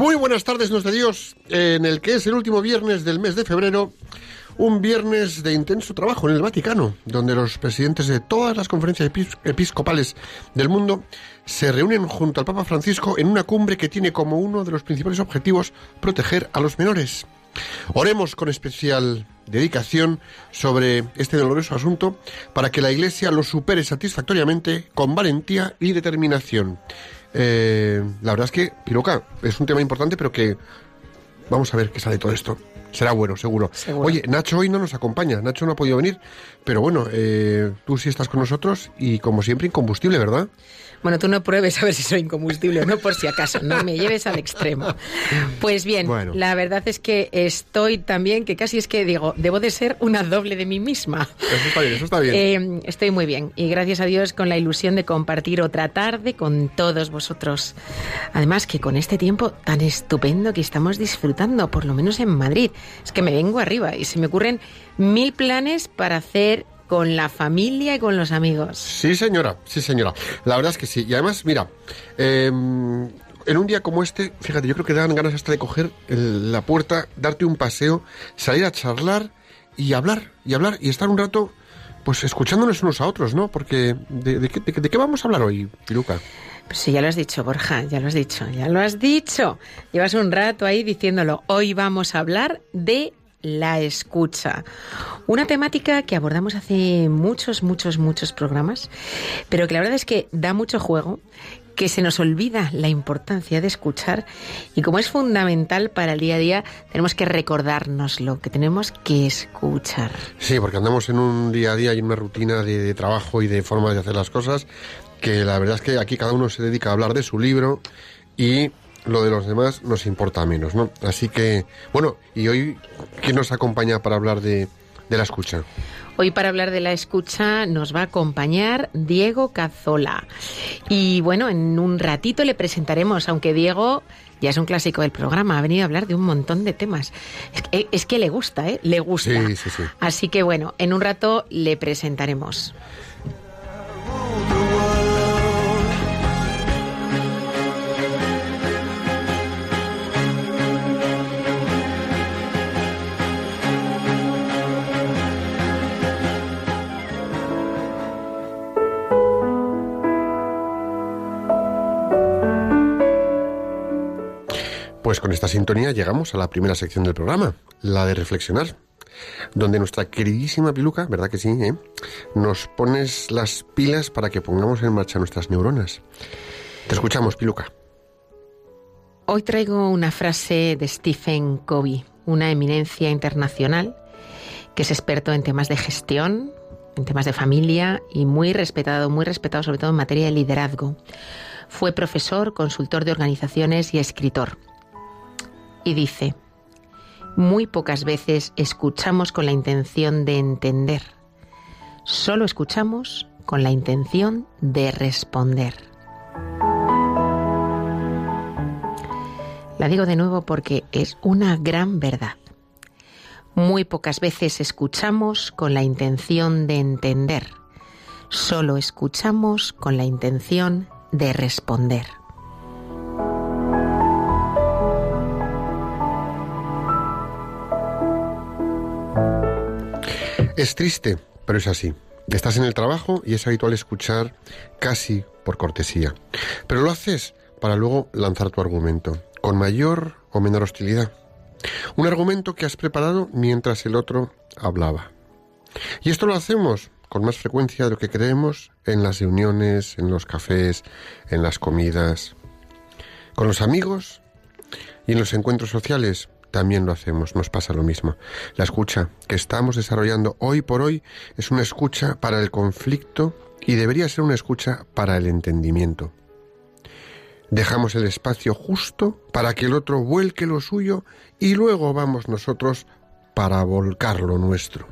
Muy buenas tardes, nos de Dios, en el que es el último viernes del mes de febrero, un viernes de intenso trabajo en el Vaticano, donde los presidentes de todas las conferencias epis- episcopales del mundo se reúnen junto al Papa Francisco en una cumbre que tiene como uno de los principales objetivos proteger a los menores. Oremos con especial dedicación sobre este doloroso asunto para que la Iglesia lo supere satisfactoriamente con valentía y determinación. Eh, la verdad es que, Piroca, es un tema importante, pero que vamos a ver qué sale todo esto. Será bueno, seguro. Oye, Nacho hoy no nos acompaña, Nacho no ha podido venir, pero bueno, eh, tú sí estás con nosotros y como siempre incombustible, ¿verdad? Bueno, tú no pruebes a ver si soy incombustible o no, por si acaso, no me lleves al extremo. Pues bien, Bueno. la verdad es que estoy también, que casi es que digo, debo de ser una doble de mí misma. Eso está bien, eso está bien. Eh, estoy muy bien y gracias a Dios con la ilusión de compartir otra tarde con todos vosotros. Además que con este tiempo tan estupendo que estamos disfrutando, por lo menos en Madrid, es que me vengo arriba y se me ocurren mil planes para hacer con la familia y con los amigos. Sí, señora, sí, señora. La verdad es que sí. Y además, mira, eh, en un día como este, fíjate, yo creo que dan ganas hasta de coger el- la puerta, darte un paseo, salir a charlar y hablar, y hablar, y estar un rato, pues escuchándonos unos a otros, ¿no? Porque, ¿de, de qué, de qué- de qué vamos a hablar hoy, Piluca? Pues sí, ya lo has dicho, Borja, ya lo has dicho, ya lo has dicho. Llevas un rato ahí diciéndolo. Hoy vamos a hablar de la escucha. Una temática que abordamos hace muchos, muchos, muchos programas, pero que la verdad es que da mucho juego, que se nos olvida la importancia de escuchar y como es fundamental para el día a día, tenemos que recordarnos lo que tenemos que escuchar. Sí, porque andamos en un día a día y una rutina de, de trabajo y de formas de hacer las cosas, que la verdad es que aquí cada uno se dedica a hablar de su libro y lo de los demás nos importa menos, ¿no? Así que, bueno, y hoy, ¿quién nos acompaña para hablar de, de la escucha? Hoy para hablar de la escucha nos va a acompañar Diego Cazola. Y bueno, en un ratito le presentaremos, aunque Diego ya es un clásico del programa, ha venido a hablar de un montón de temas. Es que, es que le gusta, ¿eh? Le gusta. Sí, sí, sí. Así que bueno, en un rato le presentaremos. Pues con esta sintonía llegamos a la primera sección del programa, la de reflexionar, donde nuestra queridísima Piluca, ¿verdad que sí? eh? Nos pones las pilas para que pongamos en marcha nuestras neuronas. Te escuchamos, Piluca. Hoy traigo una frase de Stephen Covey, una eminencia internacional que es experto en temas de gestión, en temas de familia y muy respetado, muy respetado sobre todo en materia de liderazgo. Fue profesor, consultor de organizaciones y escritor. Y dice, muy pocas veces escuchamos con la intención de entender, solo escuchamos con la intención de responder. La digo de nuevo porque es una gran verdad. Muy pocas veces escuchamos con la intención de entender. Solo escuchamos con la intención de responder. Es triste, pero es así. Estás en el trabajo y es habitual escuchar casi por cortesía. Pero lo haces para luego lanzar tu argumento, con mayor o menor hostilidad. Un argumento que has preparado mientras el otro hablaba. Y esto lo hacemos con más frecuencia de lo que creemos en las reuniones, en los cafés, en las comidas. Con los amigos y en los encuentros sociales también lo hacemos, nos pasa lo mismo. La escucha que estamos desarrollando hoy por hoy es una escucha para el conflicto y debería ser una escucha para el entendimiento. Dejamos el espacio justo para que el otro vuelque lo suyo y luego vamos nosotros para volcar lo nuestro.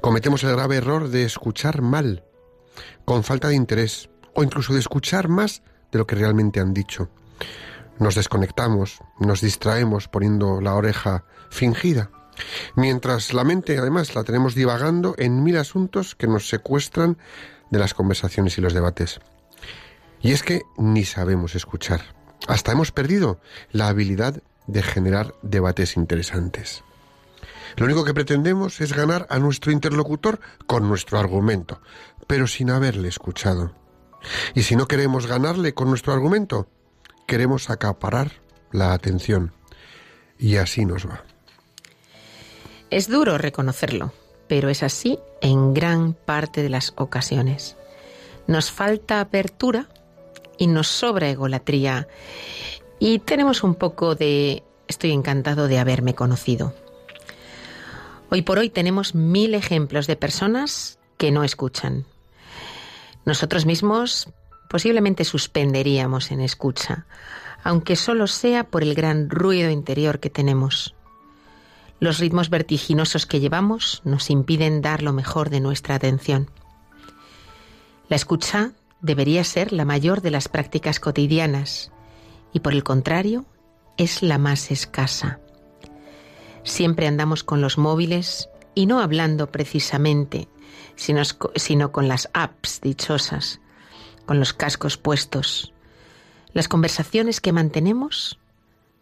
Cometemos el grave error de escuchar mal, con falta de interés, o incluso de escuchar más de lo que realmente han dicho. Nos desconectamos, nos distraemos poniendo la oreja fingida, mientras la mente además la tenemos divagando en mil asuntos que nos secuestran de las conversaciones y los debates. Y es que ni sabemos escuchar. Hasta hemos perdido la habilidad de generar debates interesantes. Lo único que pretendemos es ganar a nuestro interlocutor con nuestro argumento, pero sin haberle escuchado. Y si no queremos ganarle con nuestro argumento, queremos acaparar la atención. Y así nos va. Es duro reconocerlo, pero es así en gran parte de las ocasiones. Nos falta apertura y nos sobra egolatría y tenemos un poco de estoy encantado de haberme conocido. Hoy por hoy tenemos mil ejemplos de personas que no escuchan. Nosotros mismos posiblemente suspenderíamos en escucha, aunque solo sea por el gran ruido interior que tenemos. Los ritmos vertiginosos que llevamos nos impiden dar lo mejor de nuestra atención. La escucha debería ser la mayor de las prácticas cotidianas y por el contrario es la más escasa. Siempre andamos con los móviles y no hablando precisamente, sino, sino con las apps dichosas, con los cascos puestos. Las conversaciones que mantenemos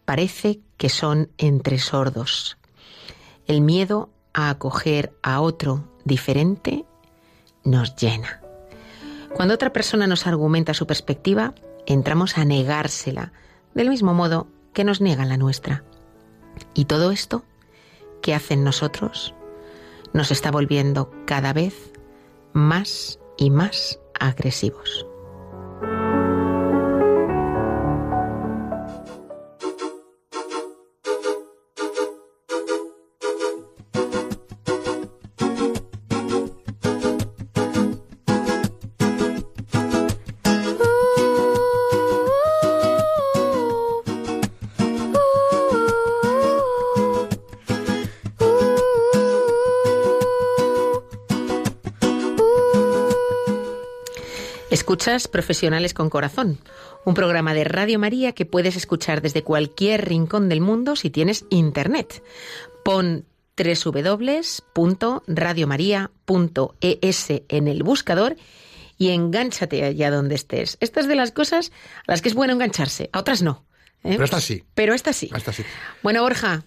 parece que son entre sordos. El miedo a acoger a otro diferente nos llena. Cuando otra persona nos argumenta su perspectiva, entramos a negársela, del mismo modo que nos niega la nuestra. Y todo esto que hacen nosotros nos está volviendo cada vez más y más agresivos. Escuchas Profesionales con Corazón, un programa de Radio María que puedes escuchar desde cualquier rincón del mundo si tienes internet. Pon www.radiomaria.es en el buscador y engánchate allá donde estés. Estas de las cosas a las que es bueno engancharse, a otras no. ¿eh? Pero esta sí. Pero esta sí. Esta sí. Bueno, Borja,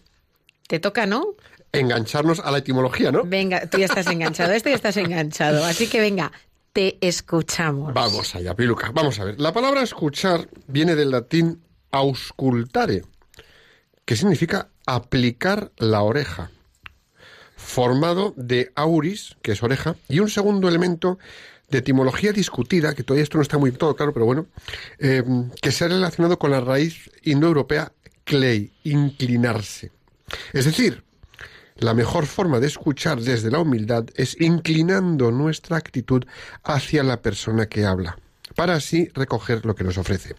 te toca, ¿no? Engancharnos a la etimología, ¿no? Venga, tú ya estás enganchado, este ya estás enganchado. Así que venga, te escuchamos. Vamos allá, Piluca. Vamos a ver. La palabra escuchar viene del latín auscultare, que significa aplicar la oreja, formado de auris, que es oreja, y un segundo elemento de etimología discutida, que todavía esto no está muy todo claro, pero bueno, eh, que se ha relacionado con la raíz indoeuropea clay, inclinarse. Es decir, la mejor forma de escuchar desde la humildad es inclinando nuestra actitud hacia la persona que habla, para así recoger lo que nos ofrece.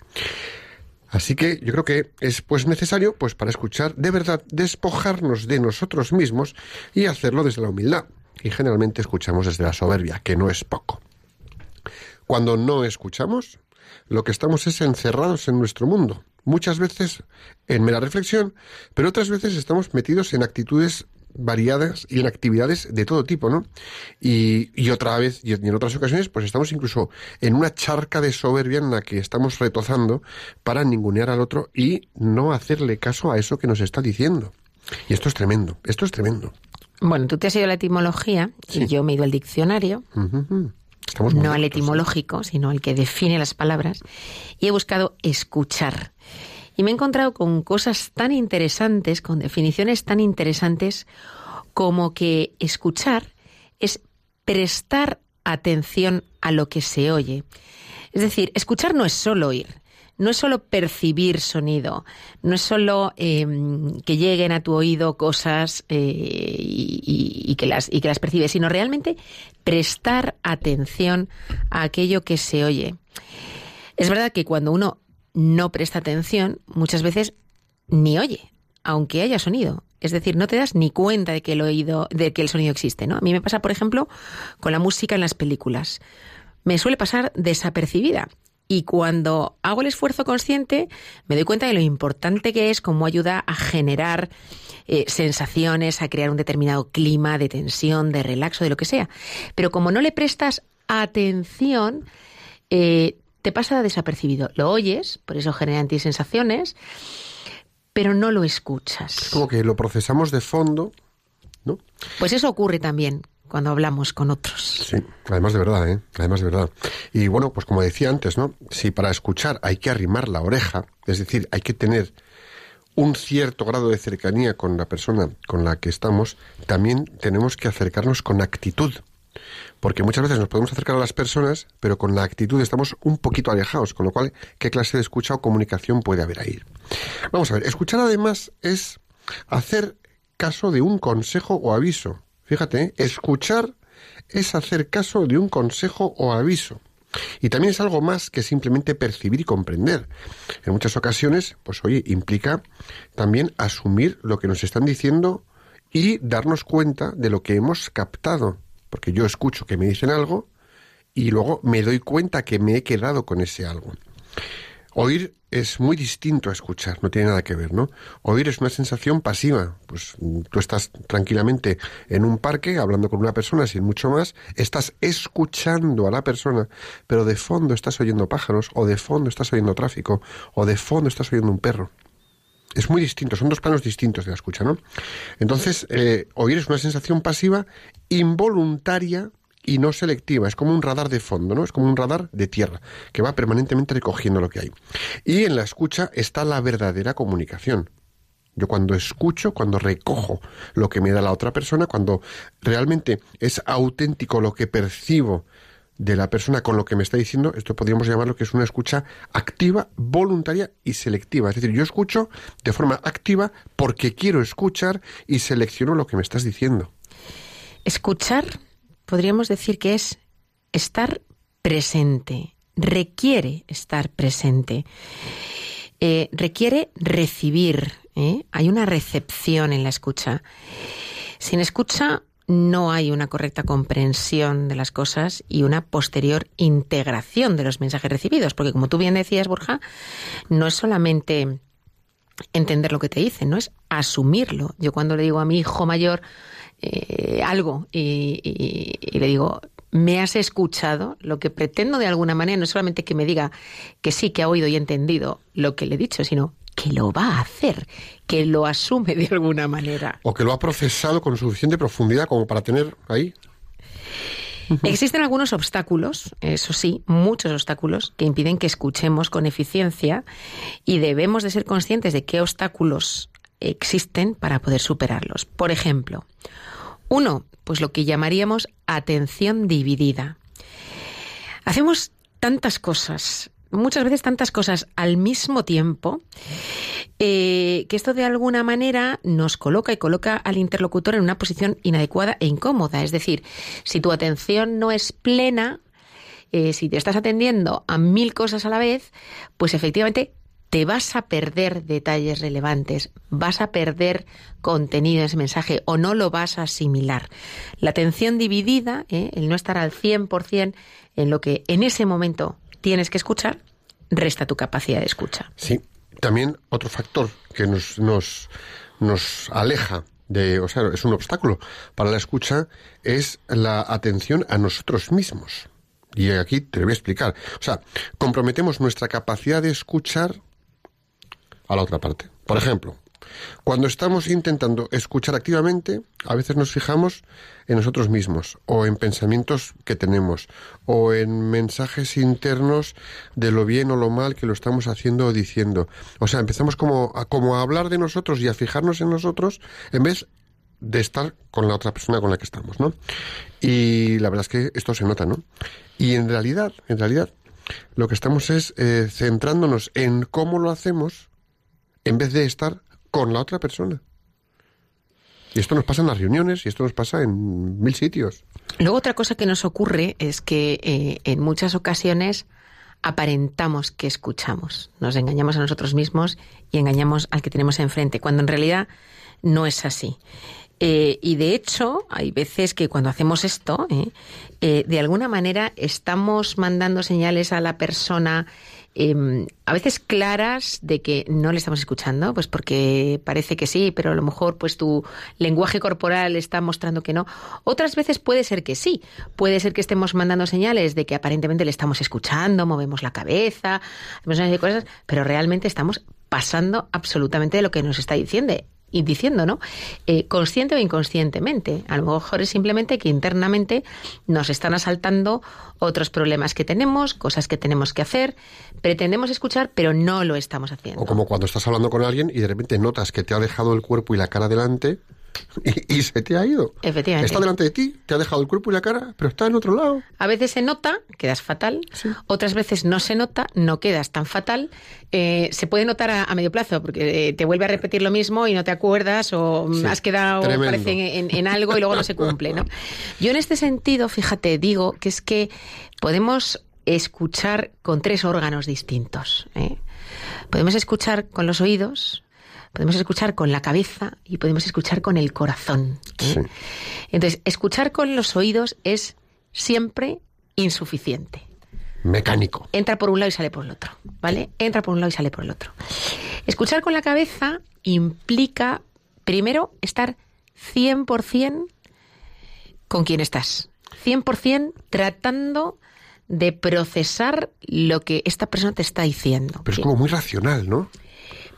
Así que yo creo que es pues necesario, pues para escuchar de verdad, despojarnos de nosotros mismos y hacerlo desde la humildad. Y generalmente escuchamos desde la soberbia, que no es poco. Cuando no escuchamos, lo que estamos es encerrados en nuestro mundo, muchas veces en mera reflexión, pero otras veces estamos metidos en actitudes variadas y en actividades de todo tipo, ¿no? Y, y otra vez, y en otras ocasiones, pues estamos incluso en una charca de soberbia en la que estamos retozando para ningunear al otro y no hacerle caso a eso que nos está diciendo. Y esto es tremendo, esto es tremendo. Bueno, tú te has ido a la etimología y yo me he ido al diccionario. Estamos no al ¿eh? etimológico, sino al que define las palabras, y he buscado escuchar. Y me he encontrado con cosas tan interesantes, con definiciones tan interesantes como que escuchar es prestar atención a lo que se oye. Es decir, escuchar no es solo oír, no es solo percibir sonido, no es solo eh, que lleguen a tu oído cosas eh, y, y, que las, y que las percibes, sino realmente prestar atención a aquello que se oye. Es verdad que cuando uno no presta atención, muchas veces ni oye, aunque haya sonido. Es decir, no te das ni cuenta de que el oído, de que el sonido existe, ¿no? A mí me pasa, por ejemplo, con la música en las películas. Me suele pasar desapercibida. Y cuando hago el esfuerzo consciente, me doy cuenta de lo importante que es, cómo ayuda a generar eh, sensaciones, a crear un determinado clima de tensión, de relaxo, de lo que sea. Pero como no le prestas atención, eh, te pasa desapercibido. Lo oyes, por eso genera en ti sensaciones, pero no lo escuchas. Como que lo procesamos de fondo, ¿no? Pues eso ocurre también cuando hablamos con otros. Sí, además de verdad, ¿eh? Además de verdad. Y bueno, pues como decía antes, ¿no? Si para escuchar hay que arrimar la oreja, es decir, hay que tener un cierto grado de cercanía con la persona con la que estamos, también tenemos que acercarnos con actitud. Porque muchas veces nos podemos acercar a las personas, pero con la actitud estamos un poquito alejados, con lo cual, ¿qué clase de escucha o comunicación puede haber ahí? Vamos a ver, escuchar además es hacer caso de un consejo o aviso. Fíjate, ¿eh? escuchar es hacer caso de un consejo o aviso. Y también es algo más que simplemente percibir y comprender. En muchas ocasiones, pues oye, implica también asumir lo que nos están diciendo y darnos cuenta de lo que hemos captado. Porque yo escucho que me dicen algo y luego me doy cuenta que me he quedado con ese algo. Oír es muy distinto a escuchar, no tiene nada que ver, ¿no? Oír es una sensación pasiva, pues tú estás tranquilamente en un parque hablando con una persona sin mucho más, estás escuchando a la persona, pero de fondo estás oyendo pájaros, o de fondo estás oyendo tráfico, o de fondo estás oyendo un perro. Es muy distinto, son dos planos distintos de la escucha, ¿no? Entonces, eh, oír es una sensación pasiva involuntaria y no selectiva. Es como un radar de fondo, ¿no? Es como un radar de tierra que va permanentemente recogiendo lo que hay. Y en la escucha está la verdadera comunicación. Yo cuando escucho, cuando recojo lo que me da la otra persona, cuando realmente es auténtico lo que percibo de la persona con lo que me está diciendo, esto podríamos llamarlo que es una escucha activa, voluntaria y selectiva. Es decir, yo escucho de forma activa porque quiero escuchar y selecciono lo que me estás diciendo. Escuchar podríamos decir que es estar presente, requiere estar presente, eh, requiere recibir, ¿eh? hay una recepción en la escucha. Sin escucha no hay una correcta comprensión de las cosas y una posterior integración de los mensajes recibidos, porque como tú bien decías, Borja, no es solamente entender lo que te dicen, no es asumirlo. Yo cuando le digo a mi hijo mayor, eh, algo y, le digo, me has escuchado, lo que pretendo de alguna manera no es solamente que me diga que sí, que ha oído y entendido lo que le he dicho, sino que lo va a hacer, que lo asume de alguna manera. O que lo ha procesado con suficiente profundidad como para tener ahí. Existen algunos obstáculos, eso sí, muchos obstáculos que impiden que escuchemos con eficiencia y debemos de ser conscientes de qué obstáculos existen para poder superarlos. Por ejemplo, uno, pues lo que llamaríamos atención dividida. Hacemos tantas cosas, muchas veces tantas cosas al mismo tiempo, eh, que esto de alguna manera nos coloca y coloca al interlocutor en una posición inadecuada e incómoda. Es decir, si tu atención no es plena, eh, si te estás atendiendo a mil cosas a la vez, pues efectivamente te vas a perder detalles relevantes, vas a perder contenido en ese mensaje o no lo vas a asimilar. La atención dividida, ¿eh? el no estar al 100% en lo que en ese momento tienes que escuchar, resta tu capacidad de escucha. Sí, también otro factor que nos, nos, nos aleja de, o sea, es un obstáculo para la escucha, es la atención a nosotros mismos. Y aquí te voy a explicar. O sea, comprometemos nuestra capacidad de escuchar a la otra parte. Por ejemplo, cuando estamos intentando escuchar activamente, a veces nos fijamos en nosotros mismos, o en pensamientos que tenemos, o en mensajes internos de lo bien o lo mal que lo estamos haciendo o diciendo. O sea, empezamos como a, como a hablar de nosotros y a fijarnos en nosotros, en vez de estar con la otra persona con la que estamos, ¿no? Y la verdad es que esto se nota, ¿no? Y en realidad, en realidad, lo que estamos es eh, centrándonos en cómo lo hacemos en vez de estar con la otra persona. Y esto nos pasa en las reuniones y esto nos pasa en mil sitios. Luego otra cosa que nos ocurre es que eh, en muchas ocasiones aparentamos que escuchamos, nos engañamos a nosotros mismos y engañamos al que tenemos enfrente, cuando en realidad no es así. Eh, y de hecho, hay veces que cuando hacemos esto, eh, de alguna manera estamos mandando señales a la persona em, a veces claras de que no le estamos escuchando, pues porque parece que sí, pero a lo mejor pues tu lenguaje corporal está mostrando que no. Otras veces puede ser que sí, puede ser que estemos mandando señales de que aparentemente le estamos escuchando, movemos la cabeza, hacemos una cosas, pero realmente estamos pasando absolutamente de lo que nos está diciendo y diciendo, ¿no? Eh, consciente o inconscientemente. A lo mejor es simplemente que internamente nos están asaltando otros problemas que tenemos, cosas que tenemos que hacer. Pretendemos escuchar, pero no lo estamos haciendo. O como cuando estás hablando con alguien y de repente notas que te ha dejado el cuerpo y la cara delante y, y se te ha ido. Efectivamente. Está delante de ti, te ha dejado el cuerpo y la cara, pero está en otro lado. A veces se nota, quedas fatal. Otras veces no se nota, no quedas tan fatal. Eh, se puede notar a, a medio plazo, porque eh, te vuelve a repetir lo mismo y no te acuerdas o Sí, has quedado, parece, en, en algo y luego no se cumple, ¿no? Yo en este sentido, fíjate, digo que es que podemos escuchar con tres órganos distintos. ¿eh? Podemos escuchar con los oídos, podemos escuchar con la cabeza y podemos escuchar con el corazón. ¿eh? Sí. Entonces, escuchar con los oídos es siempre insuficiente. Mecánico. Entra por un lado y sale por el otro, ¿vale? Entra por un lado y sale por el otro. Escuchar con la cabeza implica, primero, estar 100% con quien estás. 100% tratando de procesar lo que esta persona te está diciendo. Pero es como muy racional, ¿no?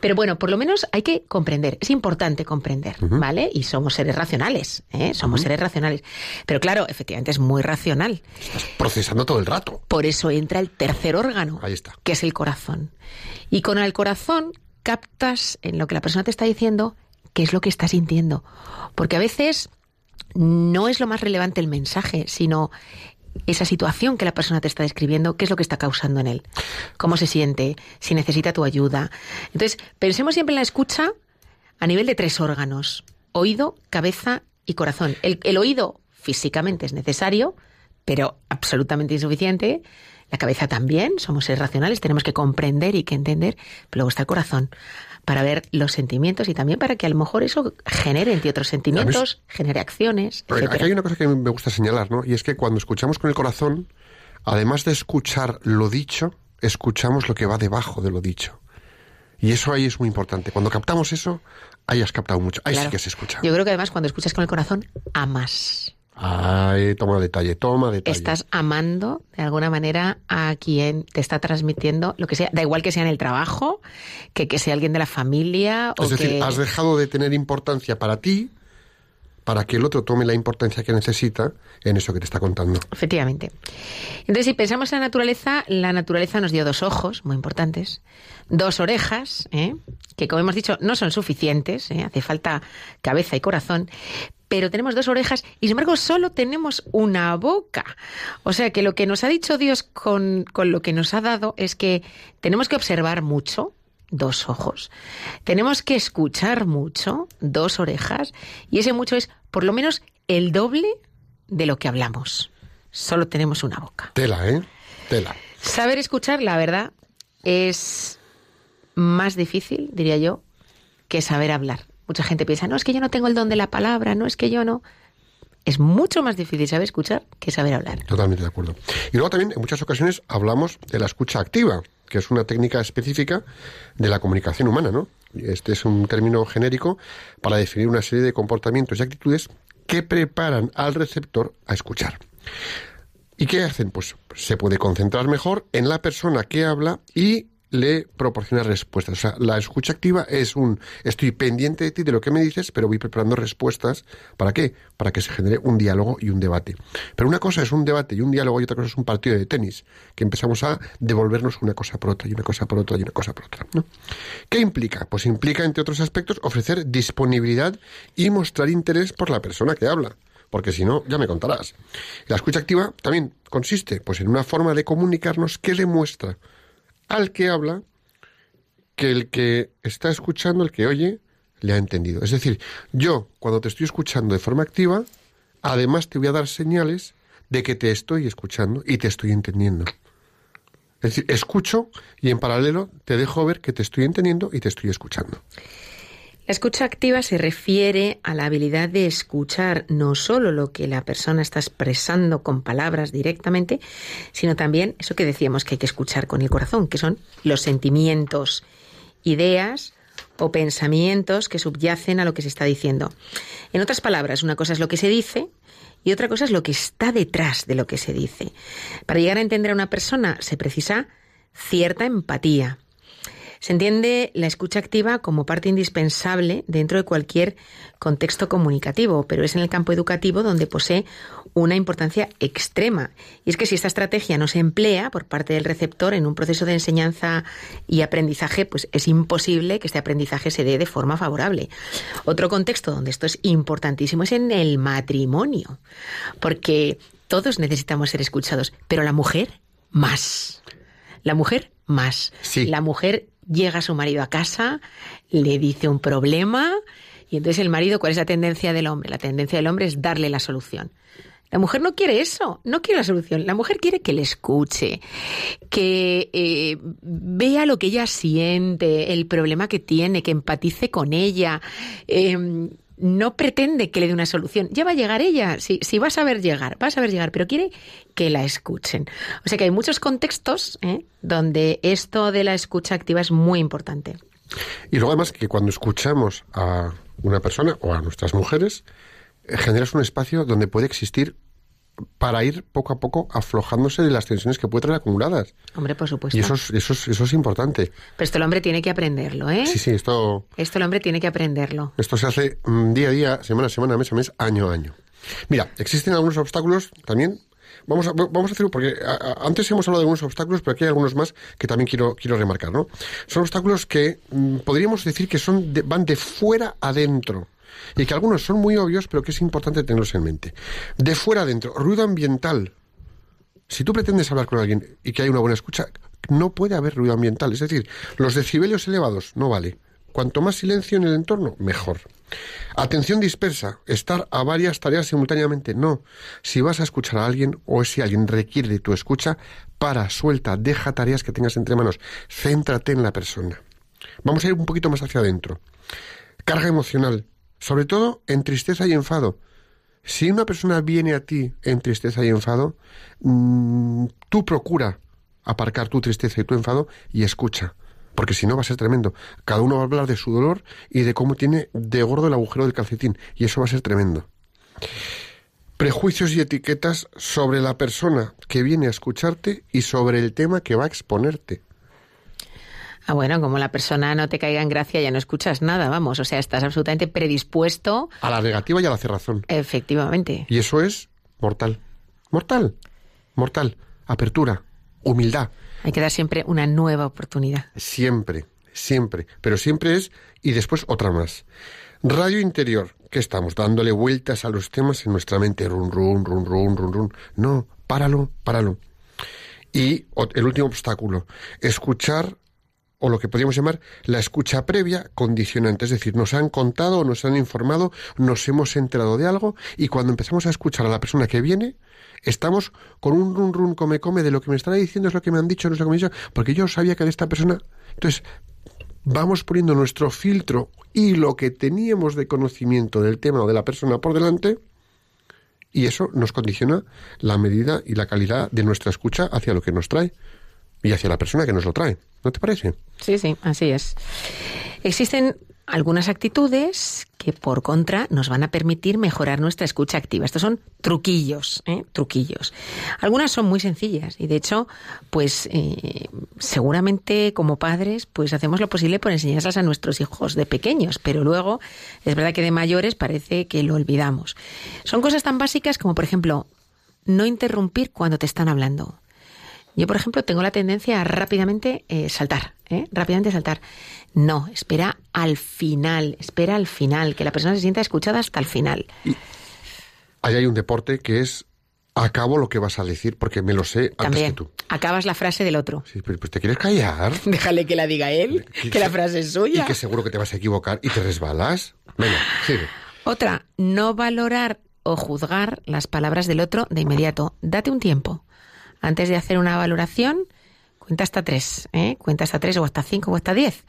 Pero bueno, por lo menos hay que comprender, es importante comprender, ¿vale? Y somos seres racionales, ¿eh? Somos seres racionales. Pero claro, efectivamente es muy racional. Estás procesando todo el rato. Por eso entra el tercer órgano, Ahí está. que es el corazón. Y con el corazón captas en lo que la persona te está diciendo qué es lo que está sintiendo. Porque a veces no es lo más relevante el mensaje, sino esa situación que la persona te está describiendo, qué es lo que está causando en él, cómo se siente, si necesita tu ayuda. Entonces, pensemos siempre en la escucha a nivel de tres órganos, oído, cabeza y corazón. El, oído físicamente es necesario, pero absolutamente insuficiente. La cabeza también, somos seres racionales, tenemos que comprender y que entender, pero luego está el corazón para ver los sentimientos y también para que a lo mejor eso genere en ti otros sentimientos, genere acciones. Aquí hay una cosa que me gusta señalar, ¿no? Y es que cuando escuchamos con el corazón, además de escuchar lo dicho, escuchamos lo que va debajo de lo dicho. Y eso ahí es muy importante. Cuando captamos eso, ahí has captado mucho. Ahí sí Claro. que se escucha. Yo creo que además cuando escuchas con el corazón, amas. Ay, toma detalle, toma detalle. Estás amando de alguna manera a quien te está transmitiendo lo que sea. Da igual que sea en el trabajo, que, que sea alguien de la familia o Es decir, que... has dejado de tener importancia para ti para que el otro tome la importancia que necesita en eso que te está contando. Efectivamente. Entonces, si pensamos en la naturaleza, la naturaleza nos dio dos ojos muy importantes, dos orejas, ¿eh? que como hemos dicho no son suficientes, ¿eh? hace falta cabeza y corazón, pero tenemos dos orejas y sin embargo solo tenemos una boca. O sea que lo que nos ha dicho Dios con, con lo que nos ha dado es que tenemos que observar mucho, dos ojos. Tenemos que escuchar mucho, dos orejas, y ese mucho es por lo menos el doble de lo que hablamos. Solo tenemos una boca. Tela, ¿eh? Tela. Saber escuchar, la verdad, es más difícil, diría yo, que saber hablar. Mucha gente piensa, no, es que yo no tengo el don de la palabra, no es que yo no. Es mucho más difícil saber escuchar que saber hablar. Totalmente de acuerdo. Y luego también, en muchas ocasiones, hablamos de la escucha activa, que es una técnica específica de la comunicación humana, ¿no? Este es un término genérico para definir una serie de comportamientos y actitudes que preparan al receptor a escuchar. ¿Y qué hacen? Pues se puede concentrar mejor en la persona que habla y le proporciona respuestas. O sea, la escucha activa es un estoy pendiente de ti, de lo que me dices, pero voy preparando respuestas. ¿Para qué? Para que se genere un diálogo y un debate. Pero una cosa es un debate y un diálogo y otra cosa es un partido de tenis, que empezamos a devolvernos una cosa por otra y una cosa por otra y una cosa por otra. ¿Qué implica? Pues implica, entre otros aspectos, ofrecer disponibilidad y mostrar interés por la persona que habla porque si no, ya me contarás. La escucha activa también consiste pues, en una forma de comunicarnos que demuestra al que habla que el que está escuchando, el que oye, le ha entendido. Es decir, yo, cuando te estoy escuchando de forma activa, además te voy a dar señales de que te estoy escuchando y te estoy entendiendo. Es decir, escucho y en paralelo te dejo ver que te estoy entendiendo y te estoy escuchando. La escucha activa se refiere a la habilidad de escuchar no solo lo que la persona está expresando con palabras directamente, sino también eso que decíamos que hay que escuchar con el corazón, que son los sentimientos, ideas o pensamientos que subyacen a lo que se está diciendo. En otras palabras, una cosa es lo que se dice y otra cosa es lo que está detrás de lo que se dice. Para llegar a entender a una persona se precisa cierta empatía. Se entiende la escucha activa como parte indispensable dentro de cualquier contexto comunicativo, pero es en el campo educativo donde posee una importancia extrema. Y es que si esta estrategia no se emplea por parte del receptor en un proceso de enseñanza y aprendizaje, pues es imposible que este aprendizaje se dé de forma favorable. Otro contexto donde esto es importantísimo es en el matrimonio, porque todos necesitamos ser escuchados, pero la mujer más. La mujer más. Sí. La mujer llega su marido a casa, le dice un problema y entonces el marido, ¿cuál es la tendencia del hombre? La tendencia del hombre es darle la solución. La mujer no quiere eso, no quiere la solución. La mujer quiere que le escuche, que eh, vea lo que ella siente, el problema que tiene, que empatice con ella. Eh, no pretende que le dé una solución. Ya va a llegar ella, si, si va a saber llegar, va a saber llegar, pero quiere que la escuchen. O sea que hay muchos contextos ¿eh? donde esto de la escucha activa es muy importante. Y luego además que cuando escuchamos a una persona o a nuestras mujeres, eh, generas un espacio donde puede existir para ir poco a poco aflojándose de las tensiones que puede traer acumuladas. Hombre, por supuesto. Y eso es, eso es, eso es importante. Pero esto el hombre tiene que aprenderlo, ¿eh? Sí, sí, esto, Esto el hombre tiene que aprenderlo. esto se hace mm, día a día, semana a semana, mes a mes, año a año. Mira, existen algunos obstáculos también. Vamos a, vamos a hacerlo porque a- a- antes hemos hablado de algunos obstáculos, pero aquí hay algunos más que también quiero, quiero remarcar, ¿no? Son obstáculos que mm, podríamos decir que son de- van de fuera adentro. Y que algunos son muy obvios, pero que es importante tenerlos en mente. De fuera adentro, ruido ambiental. Si tú pretendes hablar con alguien y que hay una buena escucha, no puede haber ruido ambiental. Es decir, los decibelios elevados no vale. Cuanto más silencio en el entorno, mejor. Atención dispersa, estar a varias tareas simultáneamente, no. Si vas a escuchar a alguien o si alguien requiere de tu escucha, para, suelta, deja tareas que tengas entre manos, céntrate en la persona. Vamos a ir un poquito más hacia adentro. Carga emocional, sobre todo en tristeza y enfado. Si una persona viene a ti en tristeza y enfado, mm, tú procura aparcar tu tristeza y tu enfado y escucha. Porque si no va a ser tremendo. Cada uno va a hablar de su dolor y de cómo tiene de gordo el agujero del calcetín. Y eso va a ser tremendo. Prejuicios y etiquetas sobre la persona que viene a escucharte y sobre el tema que va a exponerte. Ah, bueno, como la persona no te caiga en gracia, ya no escuchas nada, vamos. O sea, estás absolutamente predispuesto, A la negativa y a la cerrazón. efectivamente. Y eso es mortal. Mortal. Mortal. Apertura. Humildad. Hay que dar siempre una nueva oportunidad. Siempre. Siempre. Pero siempre es y después otra más. Radio interior. ¿Qué estamos? Dándole vueltas a los temas en nuestra mente. Run, run, run, run, run, run. No. Páralo, páralo. Y el último obstáculo. Escuchar o lo que podríamos llamar la escucha previa condicionante, es decir, nos han contado, nos han informado, nos hemos enterado de algo y cuando empezamos a escuchar a la persona que viene, estamos con un run run come come de lo que me estará diciendo es lo que me han dicho, no es lo que me han dicho, porque yo sabía que de esta persona. Entonces, vamos poniendo nuestro filtro y lo que teníamos de conocimiento del tema o de la persona por delante y eso nos condiciona la medida y la calidad de nuestra escucha hacia lo que nos trae y hacia la persona que nos lo trae. ¿No te parece? Sí, sí, así es. Existen algunas actitudes que por contra nos van a permitir mejorar nuestra escucha activa. Estos son truquillos, ¿eh? truquillos. Algunas son muy sencillas y de hecho, pues eh, seguramente como padres, pues hacemos lo posible por enseñarlas a nuestros hijos de pequeños, pero luego es verdad que de mayores parece que lo olvidamos. Son cosas tan básicas como, por ejemplo, no interrumpir cuando te están hablando. Yo, por ejemplo, tengo la tendencia a rápidamente eh, saltar, ¿eh? rápidamente saltar. No, espera al final, espera al final, que la persona se sienta escuchada hasta el final. Ahí hay un deporte que es acabo lo que vas a decir porque me lo sé antes También, que tú. acabas la frase del otro. Sí, pero pues te quieres callar Déjale que la diga él, Y que la se- frase es y suya. que seguro que te vas a equivocar y te resbalas. Venga, sigue. Otra, no valorar o juzgar las palabras del otro de inmediato. Date un tiempo. Antes de hacer una valoración, cuenta hasta tres, ¿eh? Cuenta hasta tres o hasta cinco o hasta diez.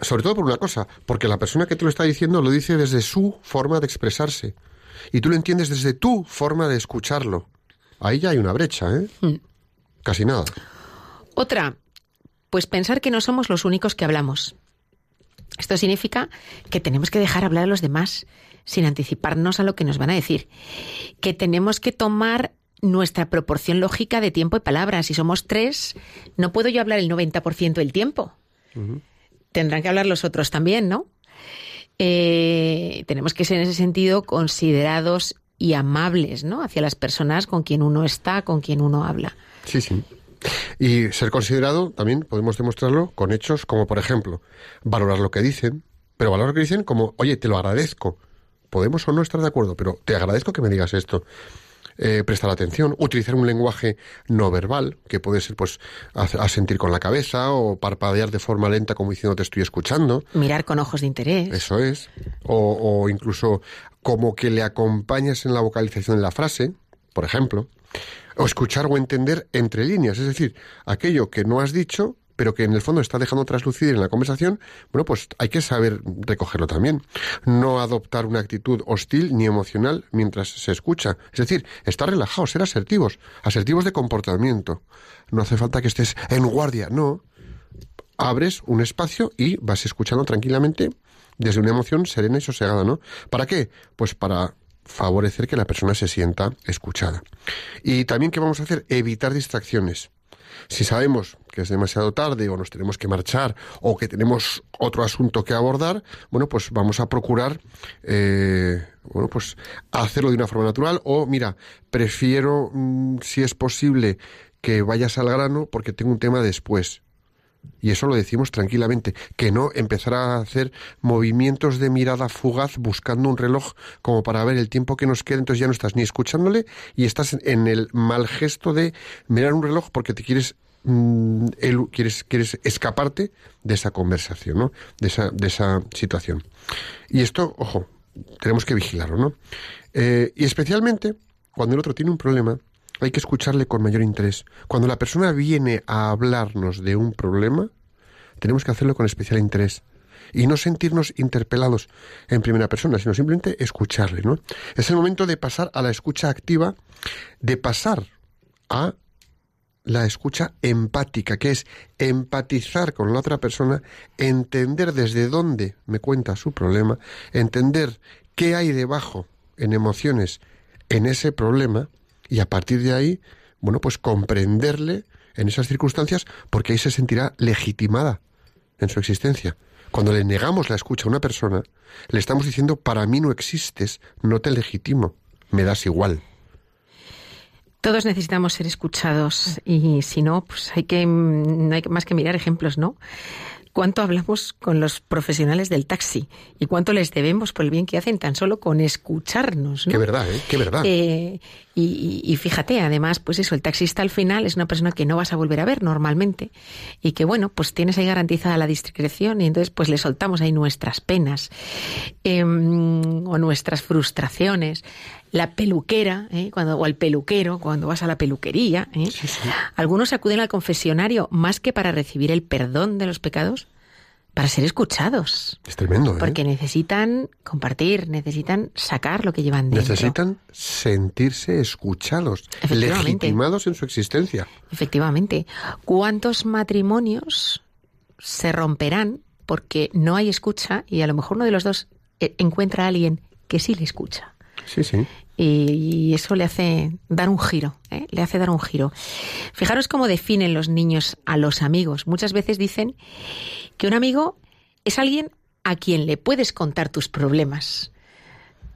Sobre todo por una cosa, porque la persona que te lo está diciendo lo dice desde su forma de expresarse. Y tú lo entiendes desde tu forma de escucharlo. Ahí ya hay una brecha, ¿eh? Hmm. Casi nada. Otra, pues pensar que no somos los únicos que hablamos. Esto significa que tenemos que dejar hablar a los demás sin anticiparnos a lo que nos van a decir. Que tenemos que tomar nuestra proporción lógica de tiempo y palabras. Si somos tres, no puedo yo hablar el 90% del tiempo. Tendrán que hablar los otros también, ¿no? Eh, tenemos que ser en ese sentido considerados y amables, ¿no? Hacia las personas con quien uno está, con quien uno habla. Sí, sí. Y ser considerado también podemos demostrarlo con hechos como, por ejemplo, valorar lo que dicen, pero valorar lo que dicen como, oye, te lo agradezco. Podemos o no estar de acuerdo, pero te agradezco que me digas esto. Eh, prestar atención, utilizar un lenguaje no verbal, que puede ser pues asentir con la cabeza o parpadear de forma lenta como diciendo te estoy escuchando. Mirar con ojos de interés. Eso es. O, o incluso como que le acompañas en la vocalización de la frase, por ejemplo. O escuchar o entender entre líneas, es decir, aquello que no has dicho, pero que en el fondo está dejando traslucir en la conversación, bueno, pues hay que saber recogerlo también. No adoptar una actitud hostil ni emocional mientras se escucha. Es decir, estar relajados, ser asertivos, asertivos de comportamiento. No hace falta que estés en guardia, no abres un espacio y vas escuchando tranquilamente desde una emoción serena y sosegada, ¿no? ¿Para qué? Pues para favorecer que la persona se sienta escuchada. Y también, ¿qué vamos a hacer? Evitar distracciones. Si sabemos que es demasiado tarde o nos tenemos que marchar o que tenemos otro asunto que abordar, bueno, pues vamos a procurar, eh, bueno, pues hacerlo de una forma natural. O, mira, prefiero, mm, si es posible, que vayas al grano porque tengo un tema después. Y eso lo decimos tranquilamente, que no empezar a hacer movimientos de mirada fugaz buscando un reloj como para ver el tiempo que nos queda, entonces ya no estás ni escuchándole y estás en el mal gesto de mirar un reloj porque te quieres mm, elu- quieres quieres escaparte de esa conversación, ¿no? De esa de esa situación. Y esto, ojo, tenemos que vigilarlo, ¿no? Eh, y especialmente cuando el otro tiene un problema, hay que escucharle con mayor interés. Cuando la persona viene a hablarnos de un problema, tenemos que hacerlo con especial interés. Y no sentirnos interpelados en primera persona, sino simplemente escucharle, ¿no? Es el momento de pasar a la escucha activa, de pasar a la escucha empática, que es empatizar con la otra persona, entender desde dónde me cuenta su problema, entender qué hay debajo en emociones en ese problema y a partir de ahí, bueno, pues comprenderle en esas circunstancias porque ahí se sentirá legitimada en su existencia. Cuando le negamos la escucha a una persona, le estamos diciendo, para mí no existes, no te legitimo, me das igual. Todos necesitamos ser escuchados y si no, pues hay que no hay más que mirar ejemplos, ¿no? ¿Cuánto hablamos con los profesionales del taxi y cuánto les debemos por el bien que hacen tan solo con escucharnos? ¿no? Qué verdad, ¿eh? Qué verdad. Eh, y, y- fíjate, además, pues eso, el taxista al final es una persona que no vas a volver a ver normalmente y que, bueno, pues tienes ahí garantizada la discreción y entonces pues le soltamos ahí nuestras penas eh, o nuestras frustraciones. La peluquera, ¿eh? cuando, o el peluquero, cuando vas a la peluquería. ¿eh? Algunos acuden al confesionario más que para recibir el perdón de los pecados, para ser escuchados. Es tremendo, ¿eh? Porque necesitan compartir, necesitan sacar lo que llevan dentro. Necesitan sentirse escuchados, legitimados en su existencia. Efectivamente. ¿Cuántos matrimonios se romperán porque no hay escucha y a lo mejor uno de los dos eh, encuentra a alguien que sí le escucha. Sí, sí. Y eso le hace dar un giro, ¿eh? le hace dar un giro. Fijaros cómo definen los niños a los amigos. Muchas veces dicen que un amigo es alguien a quien le puedes contar tus problemas.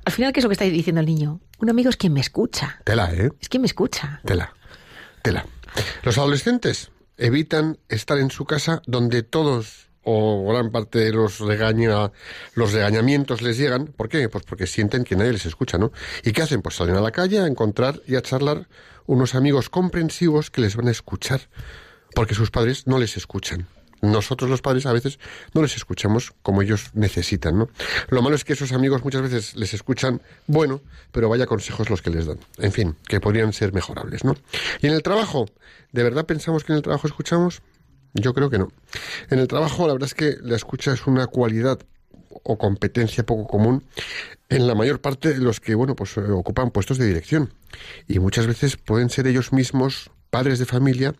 Al final, ¿qué es lo que está diciendo el niño? Un amigo es quien me escucha. Tela, ¿eh? Es quien me escucha. Tela. Tela. Los adolescentes evitan estar en su casa donde todos o gran parte de los regaña, los regañamientos les llegan. ¿Por qué? Pues porque sienten que nadie les escucha, ¿no? ¿Y qué hacen? Pues salen a la calle a encontrar y a charlar unos amigos comprensivos que les van a escuchar, porque sus padres no les escuchan. Nosotros los padres a veces no les escuchamos como ellos necesitan, ¿no? Lo malo es que esos amigos muchas veces les escuchan, bueno, pero vaya consejos los que les dan. En fin, que podrían ser mejorables, ¿no? Y en el trabajo, ¿de verdad pensamos que en el trabajo escuchamos? Yo creo que no. En el trabajo, la verdad es que la escucha es una cualidad o competencia poco común en la mayor parte de los que, bueno, pues eh, ocupan puestos de dirección. Y muchas veces pueden ser ellos mismos padres de familia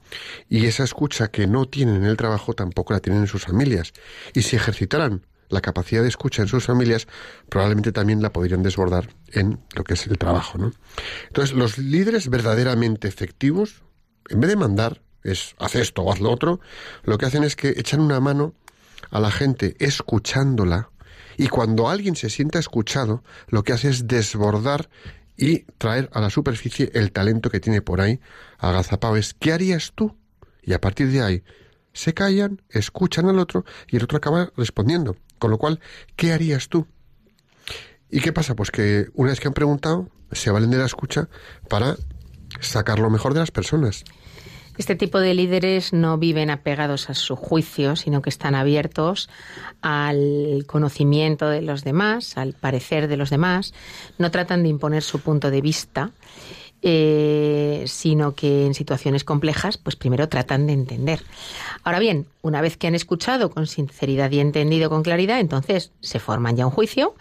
y esa escucha que no tienen en el trabajo tampoco la tienen en sus familias. Y si ejercitaran la capacidad de escucha en sus familias, probablemente también la podrían desbordar en lo que es el trabajo, ¿no? Entonces, los líderes verdaderamente efectivos, en vez de mandar, es haz esto o haz lo otro, lo que hacen es que echan una mano a la gente escuchándola y cuando alguien se sienta escuchado, lo que hace es desbordar y traer a la superficie el talento que tiene por ahí agazapado. Es, ¿qué harías tú? Y a partir de ahí se callan, escuchan al otro y el otro acaba respondiendo. Con lo cual, ¿qué harías tú? ¿Y qué pasa? Pues que una vez que han preguntado, se valen de la escucha para sacar lo mejor de las personas. Este tipo de líderes no viven apegados a su juicio, sino que están abiertos al conocimiento de los demás, al parecer de los demás. No tratan de imponer su punto de vista, eh, sino que en situaciones complejas, pues primero tratan de entender. Ahora bien, una vez que han escuchado con sinceridad y entendido con claridad, entonces se forman ya un juicio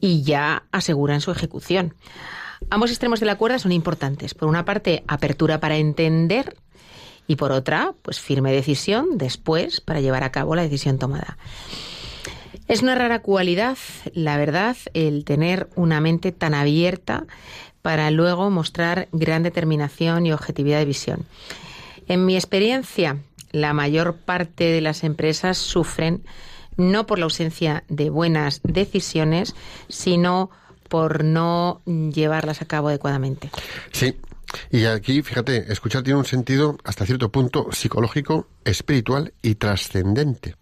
y ya aseguran su ejecución. Ambos extremos de la cuerda son importantes. Por una parte, apertura para entender y por otra, pues firme decisión después para llevar a cabo la decisión tomada. Es una rara cualidad, la verdad, el tener una mente tan abierta para luego mostrar gran determinación y objetividad de visión. En mi experiencia, la mayor parte de las empresas sufren no por la ausencia de buenas decisiones, sino por no llevarlas a cabo adecuadamente. Sí. Y aquí, fíjate, escuchar tiene un sentido hasta cierto punto psicológico, espiritual y trascendente.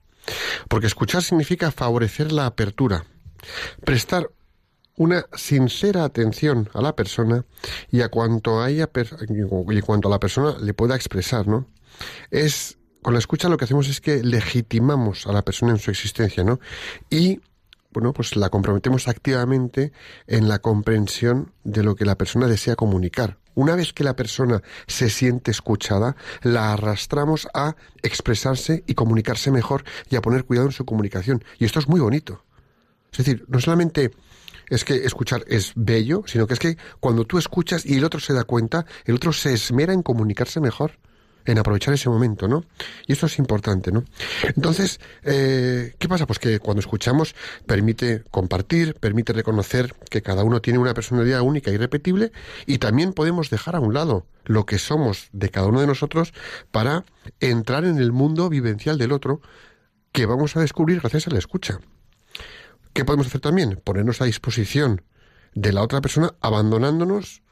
Porque escuchar significa favorecer la apertura, prestar una sincera atención a la persona y a cuanto a y cuanto a la persona le pueda expresar, ¿no? Es con la escucha lo que hacemos es que legitimamos a la persona en su existencia, ¿no? Y bueno, pues la comprometemos activamente en la comprensión de lo que la persona desea comunicar. Una vez que la persona se siente escuchada, la arrastramos a expresarse y comunicarse mejor y a poner cuidado en su comunicación. Y esto es muy bonito. Es decir, no solamente es que escuchar es bello, sino que es que cuando tú escuchas y el otro se da cuenta, el otro se esmera en comunicarse mejor en aprovechar ese momento, ¿no? Y esto es importante, ¿no? Entonces, eh, ¿qué pasa? Pues que cuando escuchamos permite compartir, permite reconocer que cada uno tiene una personalidad única y irrepetible y también podemos dejar a un lado lo que somos de cada uno de nosotros para entrar en el mundo vivencial del otro que vamos a descubrir gracias a la escucha. ¿Qué podemos hacer también? Ponernos a disposición de la otra persona abandonándonos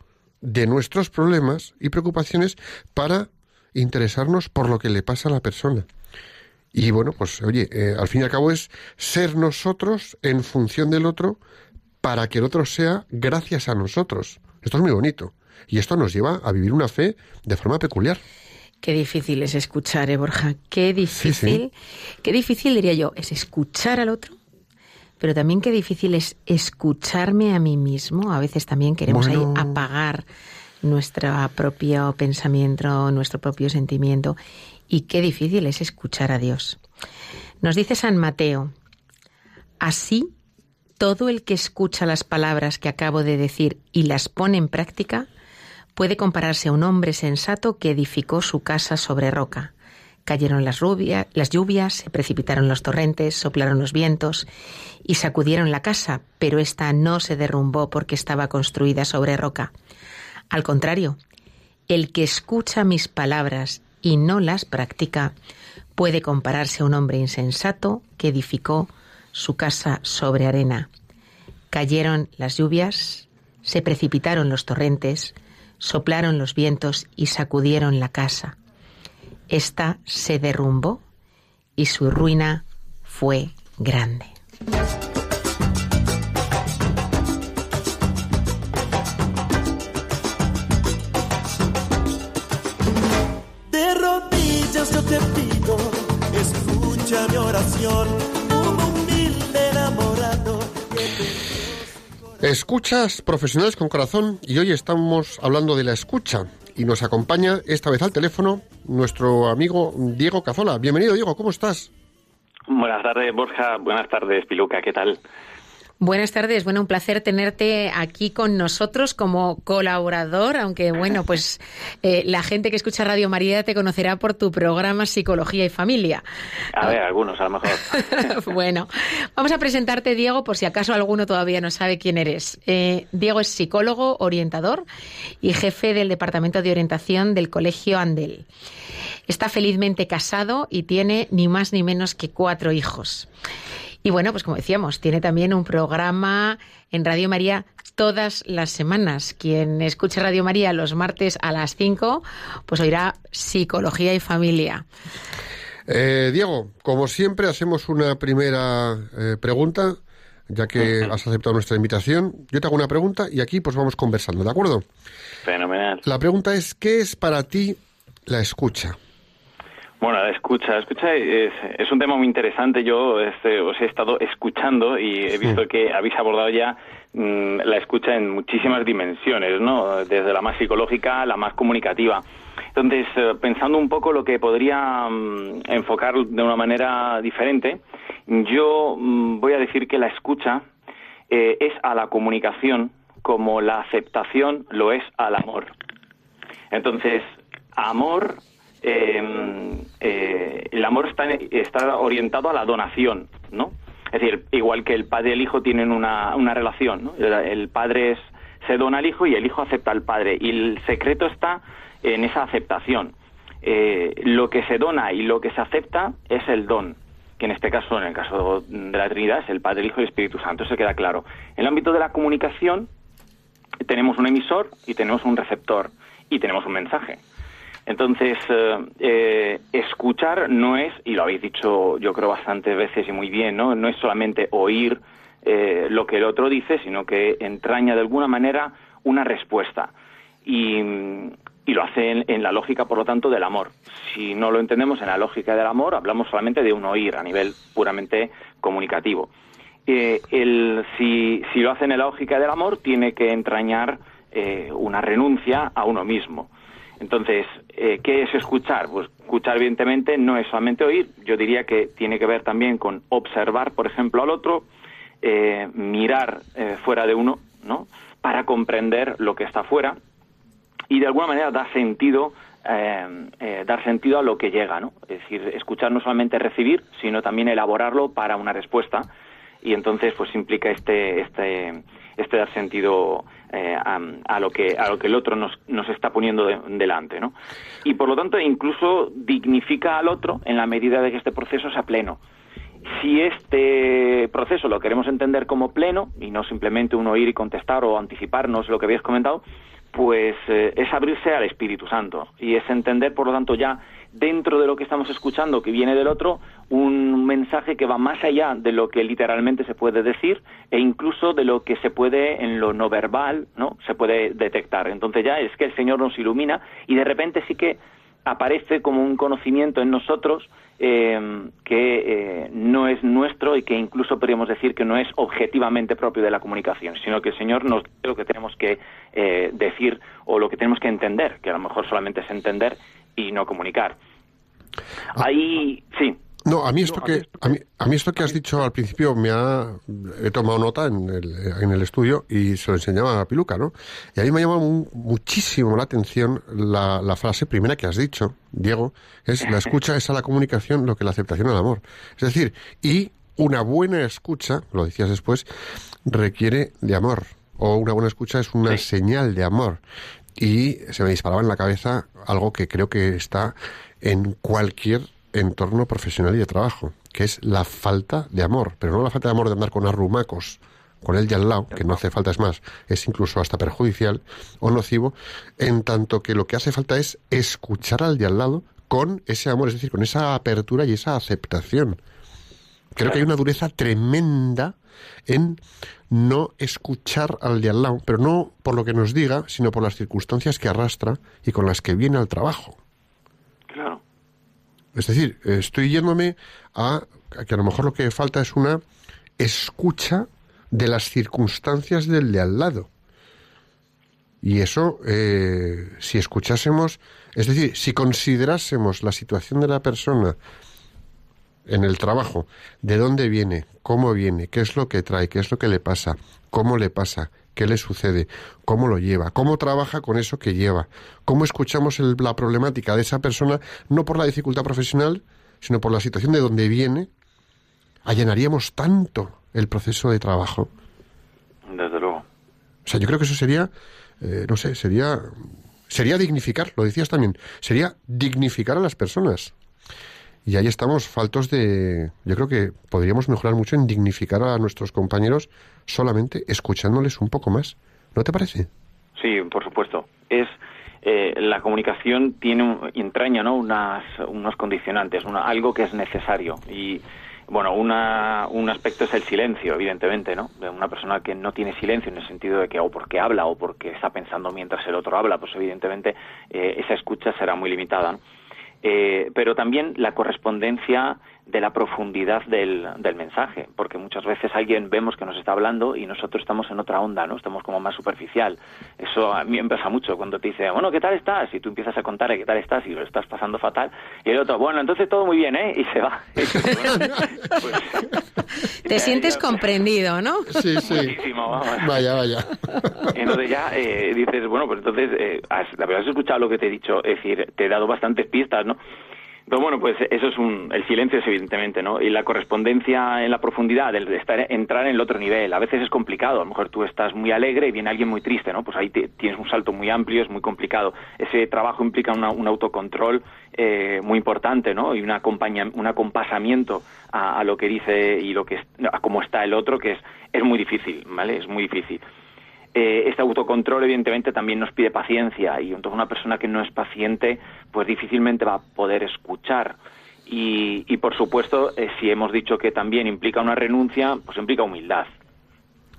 de nuestros problemas y preocupaciones para interesarnos por lo que le pasa a la persona. Y bueno, pues oye, eh, al fin y al cabo es ser nosotros en función del otro para que el otro sea gracias a nosotros. Esto es muy bonito. Y esto nos lleva a vivir una fe de forma peculiar. Qué difícil es escuchar, ¿eh, Borja? Qué difícil. Qué difícil, diría yo, es escuchar al otro, pero también qué difícil es escucharme a mí mismo. A veces también queremos ahí apagar nuestro propio pensamiento, nuestro propio sentimiento. Y qué difícil es escuchar a Dios. Nos dice San Mateo, así todo el que escucha las palabras que acabo de decir y las pone en práctica puede compararse a un hombre sensato que edificó su casa sobre roca. Cayeron las, las lluvias, se precipitaron los torrentes, soplaron los vientos y sacudieron la casa, pero ésta no se derrumbó porque estaba construida sobre roca. Al contrario, el que escucha mis palabras y no las practica puede compararse a un hombre insensato que edificó su casa sobre arena. Cayeron las lluvias, se precipitaron los torrentes, soplaron los vientos y sacudieron la casa. Esta se derrumbó y su ruina fue grande. Escuchas profesionales con corazón y hoy estamos hablando de la escucha y nos acompaña esta vez al teléfono nuestro amigo Diego Cazola. Bienvenido Diego, ¿cómo estás? Buenas tardes, Borja. Buenas tardes, Piluca. ¿Qué tal? Buenas tardes, bueno, un placer tenerte aquí con nosotros como colaborador, aunque bueno, pues eh, la gente que escucha Radio María te conocerá por tu programa Psicología y Familia. A ver, algunos a lo mejor. bueno, vamos a presentarte, Diego, por si acaso alguno todavía no sabe quién eres. Eh, Diego es psicólogo, orientador y jefe del Departamento de Orientación del Colegio Andel. Está felizmente casado y tiene ni más ni menos que cuatro hijos. Y bueno, pues como decíamos, tiene también un programa en Radio María todas las semanas. Quien escuche Radio María los martes a las 5, pues oirá Psicología y Familia. Eh, Diego, como siempre hacemos una primera eh, pregunta, ya que has aceptado nuestra invitación. Yo te hago una pregunta y aquí pues vamos conversando, ¿de acuerdo? Fenomenal. La pregunta es, ¿qué es para ti la escucha? Bueno, la escucha. La escucha es, es un tema muy interesante. Yo este, os he estado escuchando y he visto que habéis abordado ya mm, la escucha en muchísimas dimensiones, ¿no? Desde la más psicológica a la más comunicativa. Entonces, eh, pensando un poco lo que podría mm, enfocar de una manera diferente, yo mm, voy a decir que la escucha eh, es a la comunicación como la aceptación lo es al amor. Entonces, amor, eh, eh, el amor está, está orientado a la donación, ¿no? Es decir, igual que el padre y el hijo tienen una, una relación, ¿no? El, el padre es- se dona al hijo y el hijo acepta al padre. Y el secreto está en esa aceptación. Eh, lo que se dona y lo que se acepta es el don, que en este caso, en el caso de la Trinidad, es el Padre, el Hijo y el Espíritu Santo. Eso queda claro. En el ámbito de la comunicación, tenemos un emisor y tenemos un receptor y tenemos un mensaje. Entonces, eh, eh, escuchar no es, y lo habéis dicho yo creo bastantes veces y muy bien, no, no es solamente oír eh, lo que el otro dice, sino que entraña de alguna manera una respuesta. Y, y lo hace en, en la lógica, por lo tanto, del amor. Si no lo entendemos en la lógica del amor, hablamos solamente de un oír a nivel puramente comunicativo. Eh, el, si, si lo hace en la lógica del amor, tiene que entrañar eh, una renuncia a uno mismo. Entonces, eh, ¿qué es escuchar? Pues escuchar, evidentemente, no es solamente oír. Yo diría que tiene que ver también con observar, por ejemplo, al otro, eh, mirar eh, fuera de uno, ¿no? Para comprender lo que está fuera y de alguna manera dar sentido, eh, eh, dar sentido a lo que llega, ¿no? Es decir, escuchar no solamente recibir, sino también elaborarlo para una respuesta y entonces pues implica este este este dar sentido eh, a, lo que a lo que el otro nos, nos está poniendo de- delante no y por lo tanto incluso dignifica al otro en la medida de que este proceso sea pleno. Si este proceso lo queremos entender como pleno y no simplemente un oír y contestar o anticiparnos lo que habías comentado, pues eh, es abrirse al Espíritu Santo. Y es entender, por lo tanto, ya dentro de lo que estamos escuchando que viene del otro, un mensaje que va más allá de lo que literalmente se puede decir e incluso de lo que se puede en lo no verbal, ¿no? Se puede detectar. Entonces ya es que el Señor nos ilumina y de repente sí que aparece como un conocimiento en nosotros eh, que eh, no es nuestro y que incluso podríamos decir que no es objetivamente propio de la comunicación, sino que el Señor nos dice lo que tenemos que eh, decir o lo que tenemos que entender, que a lo mejor solamente es entender y no comunicar. Ahí, sí. No, a mí esto que a mí, a mí esto que has dicho al principio me ha he tomado nota en el, en el estudio y se lo enseñaba a Piluca, ¿no? Y a mí me ha llamado mu- muchísimo la atención la, la frase primera que has dicho, Diego, es la escucha es a la comunicación lo que la aceptación al amor. Es decir, y una buena escucha, lo decías después, requiere de amor o una buena escucha es una señal de amor. Y se me disparaba en la cabeza algo que creo que está en cualquier entorno profesional y de trabajo, que es la falta de amor, pero no la falta de amor de andar con arrumacos con el de al lado, que no hace falta es más, es incluso hasta perjudicial o nocivo, en tanto que lo que hace falta es escuchar al de al lado con ese amor, es decir, con esa apertura y esa aceptación. Creo que hay una dureza tremenda en no escuchar al de al lado, pero no por lo que nos diga, sino por las circunstancias que arrastra y con las que viene al trabajo. Claro. Es decir, estoy yéndome a, a que a lo mejor lo que falta es una escucha de las circunstancias del de al lado. Y eso, eh, si escuchásemos, es decir, si considerásemos la situación de la persona en el trabajo, de dónde viene, cómo viene, qué es lo que trae, qué es lo que le pasa, cómo le pasa, qué le sucede, cómo lo lleva, cómo trabaja con eso que lleva, cómo escuchamos el- la problemática de esa persona, no por la dificultad profesional, sino por la situación de donde viene, allanaríamos tanto el proceso de trabajo. Desde luego. O sea, yo creo que eso sería, eh, no sé, sería, sería dignificar, lo decías también, sería dignificar a las personas. Y ahí estamos faltos de, yo creo que podríamos mejorar mucho en dignificar a nuestros compañeros solamente escuchándoles un poco más. ¿No te parece? Sí, por supuesto. Es eh, la comunicación tiene un- entraña, ¿no? Unas, unos condicionantes, una- algo que es necesario y bueno, una, un aspecto es el silencio, evidentemente, ¿no? De una persona que no tiene silencio en el sentido de que o porque habla o porque está pensando mientras el otro habla, pues evidentemente eh, esa escucha será muy limitada. ¿no? Eh, pero también la correspondencia de la profundidad del, del mensaje, porque muchas veces alguien vemos que nos está hablando y nosotros estamos en otra onda, ¿no? Estamos como más superficial. Eso a mí me pasa mucho cuando te dice, bueno, ¿qué tal estás? Y tú empiezas a contar qué tal estás y lo estás pasando fatal. Y el otro, bueno, entonces todo muy bien, ¿eh? Y se va. Y dices, bueno, pues, Te sientes ya, comprendido, ¿no? Sí, sí. Muchísimo, vamos. Vaya, vaya. Entonces ya eh, dices, bueno, pues entonces, eh, has, la verdad has escuchado lo que te he dicho, es decir, te he dado bastantes pistas, ¿no? Bueno, pues eso es un, el silencio es evidentemente, ¿no? Y la correspondencia en la profundidad, el estar, entrar en el otro nivel, a veces es complicado, a lo mejor tú estás muy alegre y viene alguien muy triste, ¿no? Pues ahí te- tienes un salto muy amplio, es muy complicado. Ese trabajo implica una- un autocontrol eh, muy importante, ¿no? Y una acompaña, un acompasamiento a, lo que dice y lo que a cómo está el otro, que es, es muy difícil, ¿vale? Es muy difícil. Eh, este autocontrol evidentemente también nos pide paciencia. Y entonces una persona que no es paciente pues difícilmente va a poder escuchar. Y, y por supuesto eh, si hemos dicho que también implica una renuncia pues implica humildad.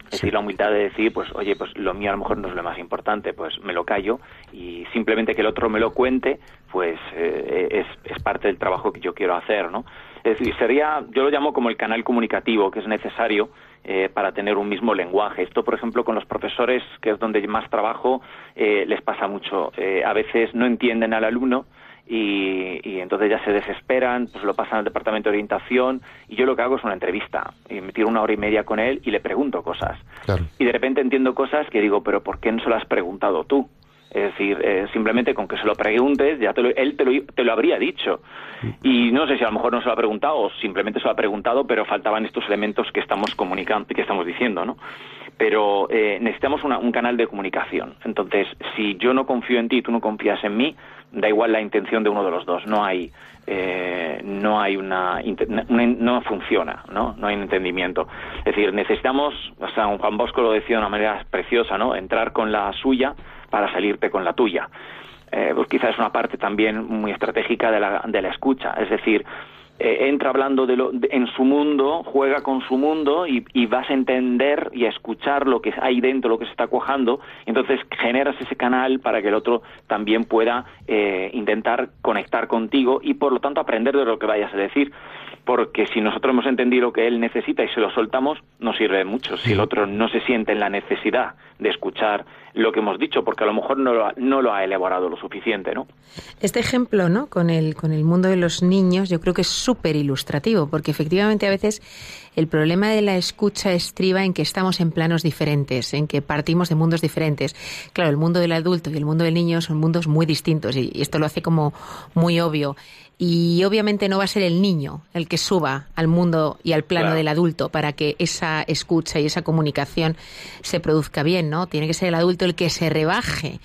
Es decir, la humildad de decir, pues, oye, pues lo mío a lo mejor no es lo más importante, pues me lo callo y simplemente que el otro me lo cuente, pues eh, es, es parte del trabajo que yo quiero hacer, ¿no? Es decir, sería, yo lo llamo como el canal comunicativo que es necesario eh, para tener un mismo lenguaje. Esto, por ejemplo, con los profesores, que es donde más trabajo, eh, les pasa mucho. Eh, a veces no entienden al alumno y, y entonces ya se desesperan, pues lo pasan al departamento de orientación y yo lo que hago es una entrevista y me tiro una hora y media con él y le pregunto cosas. Claro. Y de repente entiendo cosas que digo, pero ¿por qué no se lo has preguntado tú? Es decir, eh, simplemente con que se lo preguntes, ya él te lo, te lo habría dicho. Y no sé si a lo mejor no se lo ha preguntado o simplemente se lo ha preguntado, pero faltaban estos elementos que estamos comunicando, que estamos diciendo, ¿no? Pero eh, necesitamos un canal de comunicación. Entonces, si yo no confío en ti y tú no confías en mí, da igual la intención de uno de los dos. No hay, eh, no hay una, una- no funciona, ¿no? No hay un entendimiento. Es decir, necesitamos, o sea, Juan Bosco lo decía de una manera preciosa, ¿no? Entrar con la suya para salirte con la tuya. Eh, pues quizás es una parte también muy estratégica de la, de la escucha. Es decir, eh, entra hablando de lo, de- en su mundo, juega con su mundo y, y vas a entender y a escuchar lo que hay dentro, lo que se está cuajando. Entonces generas ese canal para que el otro también pueda eh, intentar conectar contigo y por lo tanto aprender de lo que vayas a decir. porque si nosotros hemos entendido lo que él necesita y se lo soltamos, no sirve mucho. Si el otro no se siente en la necesidad de escuchar lo que hemos dicho, porque a lo mejor no lo ha, no lo ha elaborado lo suficiente, ¿no? Este ejemplo, ¿no? Con el, con el mundo de los niños, yo creo que es súper ilustrativo, porque efectivamente a veces el problema de la escucha estriba en que estamos en planos diferentes, en que partimos de mundos diferentes. Claro, el mundo del adulto y el mundo del niño son mundos muy distintos y, esto lo hace como muy obvio. Y obviamente no va a ser el niño el que suba al mundo y al plano Claro. del adulto para que esa escucha y esa comunicación se produzca bien, ¿no? Tiene que ser el adulto el que se rebaje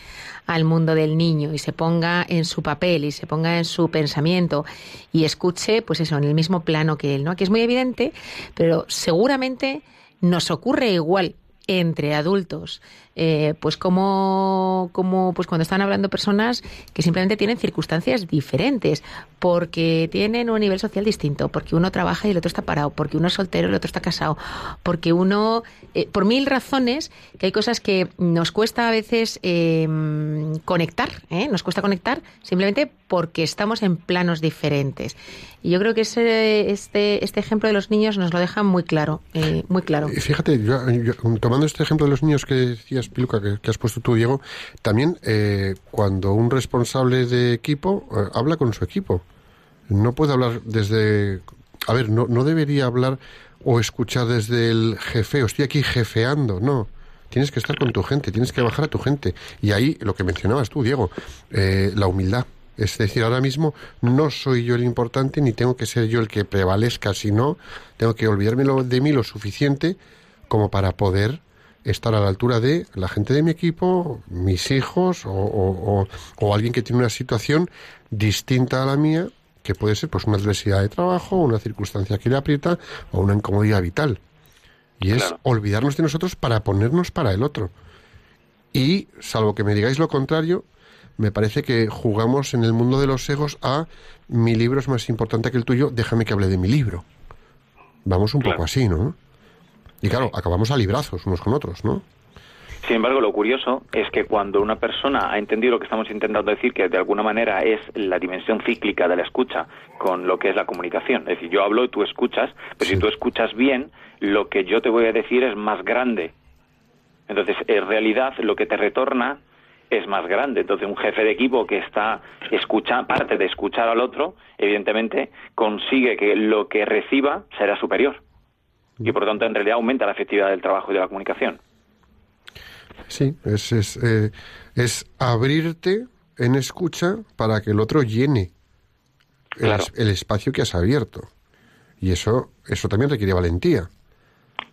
al mundo del niño y se ponga en su papel y se ponga en su pensamiento y escuche, pues eso, en el mismo plano que él, ¿no? Que es muy evidente, pero seguramente nos ocurre igual entre adultos, eh, pues como, pues cuando están hablando personas que simplemente tienen circunstancias diferentes, porque tienen un nivel social distinto, porque uno trabaja y el otro está parado, porque uno es soltero y el otro está casado, porque uno, eh, por mil razones, que hay cosas que nos cuesta a veces eh, conectar, nos cuesta conectar simplemente porque estamos en planos diferentes. Y yo creo que ese, este, este ejemplo de los niños nos lo deja muy claro, eh, muy claro. Fíjate, yo, tomando este ejemplo de los niños que decías, Piluca, que, has puesto tú, Diego, también eh, cuando un responsable de equipo eh, habla con su equipo, no puede hablar desde... A ver, no, no debería hablar o escuchar desde el jefeo, estoy aquí jefeando, no. Tienes que estar con tu gente, tienes que bajar a tu gente. Y ahí, lo que mencionabas tú, Diego, eh, la humildad. Es decir, ahora mismo no soy yo el importante ni tengo que ser yo el que prevalezca, sino tengo que olvidarme de mí lo suficiente como para poder estar a la altura de la gente de mi equipo, mis hijos o, o- o- o alguien que tiene una situación distinta a la mía, que puede ser pues una adversidad de trabajo, una circunstancia que le aprieta o una incomodidad vital. Y es Claro. olvidarnos de nosotros para ponernos para el otro. Y, salvo que me digáis lo contrario, me parece que jugamos en el mundo de los egos a mi libro es más importante que el tuyo, déjame que hable de mi libro. Vamos un poco así, ¿no? Y claro, acabamos a librazos unos con otros, ¿no? Sin embargo, lo curioso es que cuando una persona ha entendido lo que estamos intentando decir, que de alguna manera es la dimensión cíclica de la escucha con lo que es la comunicación, es decir, yo hablo y tú escuchas, pero Sí. si tú escuchas bien, lo que yo te voy a decir es más grande. Entonces, en realidad, lo que te retorna es más grande. Entonces, un jefe de equipo que está escucha, parte de escuchar al otro, evidentemente, consigue que lo que reciba será superior. Y por lo tanto, en realidad, aumenta la efectividad del trabajo y de la comunicación. Sí, es, es, eh, es abrirte en escucha para que el otro llene el, Claro. el espacio que has abierto. Y eso, eso también requiere valentía.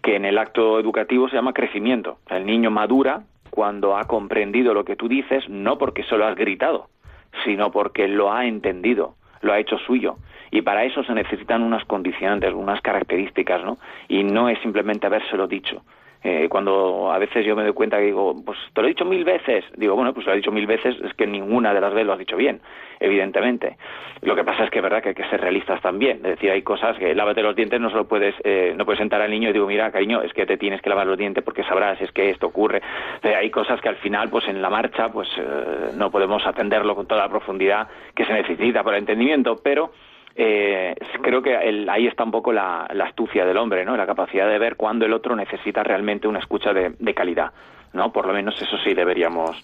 que en el acto educativo se llama crecimiento. El niño madura cuando ha comprendido lo que tú dices, no porque solo has gritado, sino porque lo ha entendido, lo ha hecho suyo. Y para eso se necesitan unas condicionantes, unas características, ¿no? Y no es simplemente habérselo dicho. Eh, cuando a veces yo me doy cuenta que digo, pues te lo he dicho mil veces, digo, bueno, pues lo he dicho mil veces, es que ninguna de las veces lo has dicho bien, evidentemente. Lo que pasa es que es verdad que hay que ser realistas también, es decir, hay cosas que lávate los dientes, no solo puedes, eh, no puedes sentar al niño y digo, mira, cariño, es que te tienes que lavar los dientes porque sabrás, es que esto ocurre. Eh, hay cosas que al final, pues en la marcha, pues eh, no podemos atenderlo con toda la profundidad que se necesita para el entendimiento, pero eh, creo que el- ahí está un poco la, astucia del hombre, ¿no? La capacidad de ver cuándo el otro necesita realmente una escucha de, calidad, ¿no? Por lo menos eso sí deberíamos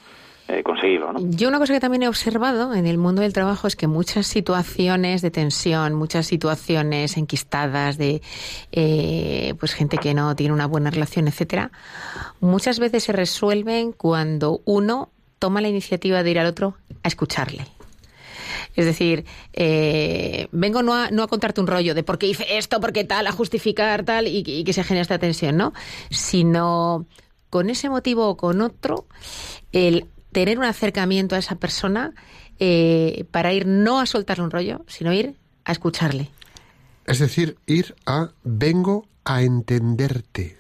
eh, conseguirlo, ¿no? Yo una cosa que también he observado en el mundo del trabajo es que muchas situaciones de tensión, muchas situaciones enquistadas de eh, pues gente que no tiene una buena relación, etcétera, muchas veces se resuelven cuando uno toma la iniciativa de ir al otro a escucarle. Es decir, eh, vengo no a, no a contarte un rollo de por qué hice esto, por qué tal, a justificar tal y, y que se genere esta tensión, ¿no? Sino con ese motivo o con otro, el tener un acercamiento a esa persona eh, para ir no a soltarle un rollo, sino ir a escucharle. Es decir, ir a vengo a entenderte.